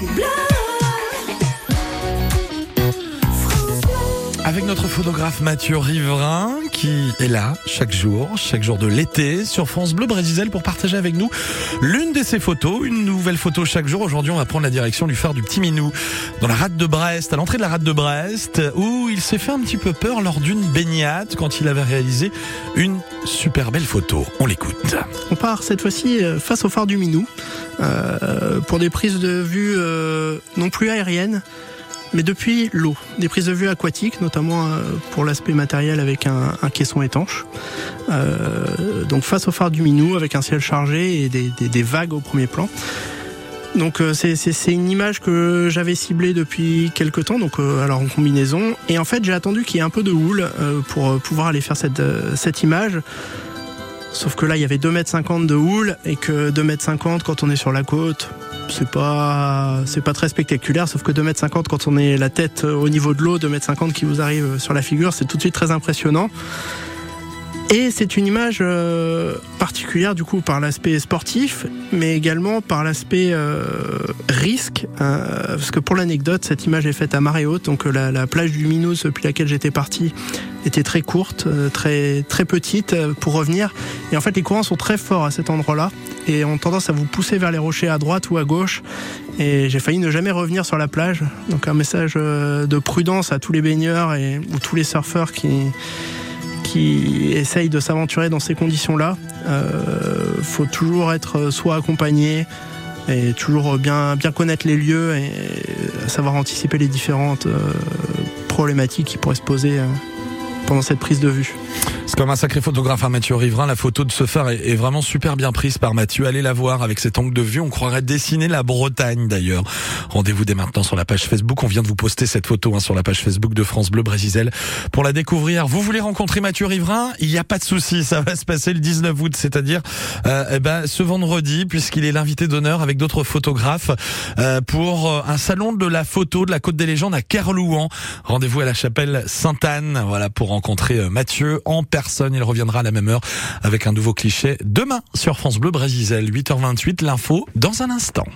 Blood. Avec notre photographe Mathieu Riverain qui est là chaque jour, chaque jour de l'été sur France Bleu Brésil pour partager avec nous l'une de ses photos, une nouvelle photo chaque jour. Aujourd'hui, on va prendre la direction du phare du Petit Minou dans la rade de Brest, à l'entrée de la rade de Brest, où il s'est fait un petit peu peur lors d'une baignade quand il avait réalisé une super belle photo. On l'écoute. On part cette fois-ci euh, face au phare du Minou euh, pour des prises de vue euh, non plus aériennes mais depuis l'eau, des prises de vue aquatiques, notamment euh, pour l'aspect matériel avec un, caisson étanche. Euh, donc face au phare du Minou, avec un ciel chargé et des, vagues au premier plan. Donc euh, c'est une image que j'avais ciblée depuis quelques temps, donc alors en combinaison. Et en fait j'ai attendu qu'il y ait un peu de houle pour pouvoir aller faire cette image. Sauf que là, il y avait 2,50 m de houle et que 2,50 m quand on est sur la côte, c'est pas, c'est pas très spectaculaire. Sauf que 2,50 m quand on est la tête au niveau de l'eau, 2,50 m qui vous arrive sur la figure, c'est tout de suite très impressionnant. Et c'est une image euh, particulière du coup par l'aspect sportif, mais également par l'aspect euh, risque, euh, parce que pour l'anecdote, cette image est faite à marée haute, donc la, la plage du Minos depuis laquelle j'étais parti était très courte, très très petite pour revenir, et en fait les courants sont très forts à cet endroit-là. Et ont tendance à vous pousser vers les rochers à droite ou à gauche, et j'ai failli ne jamais revenir sur la plage, donc un message de prudence à tous les baigneurs et ou tous les surfeurs qui qui essayent de s'aventurer dans ces conditions-là. Euh, faut toujours être soit accompagné et toujours bien, bien connaître les lieux et savoir anticiper les différentes euh, problématiques qui pourraient se poser euh, pendant cette prise de vue. Comme un sacré photographe, hein, Mathieu Riverain. La photo de ce phare est, vraiment super bien prise par Mathieu. Allez la voir avec cet angle de vue. On croirait dessiner la Bretagne d'ailleurs. Rendez-vous dès maintenant sur la page Facebook. On vient de vous poster cette photo hein, sur la page Facebook de France Bleu Brésil pour la découvrir. Vous voulez rencontrer Mathieu Riverain? Il n'y a pas de souci. Ça va se passer le 19 août, c'est-à-dire euh, eh ben, ce vendredi, puisqu'il est l'invité d'honneur avec d'autres photographes euh, pour euh, un salon de la photo de la Côte des Légendes à Kerlouan. Rendez-vous à la chapelle Sainte-Anne. Voilà pour rencontrer euh, Mathieu en personne. Il reviendra à la même heure avec un nouveau cliché demain sur France Bleu Brésil. 8h28, l'info dans un instant.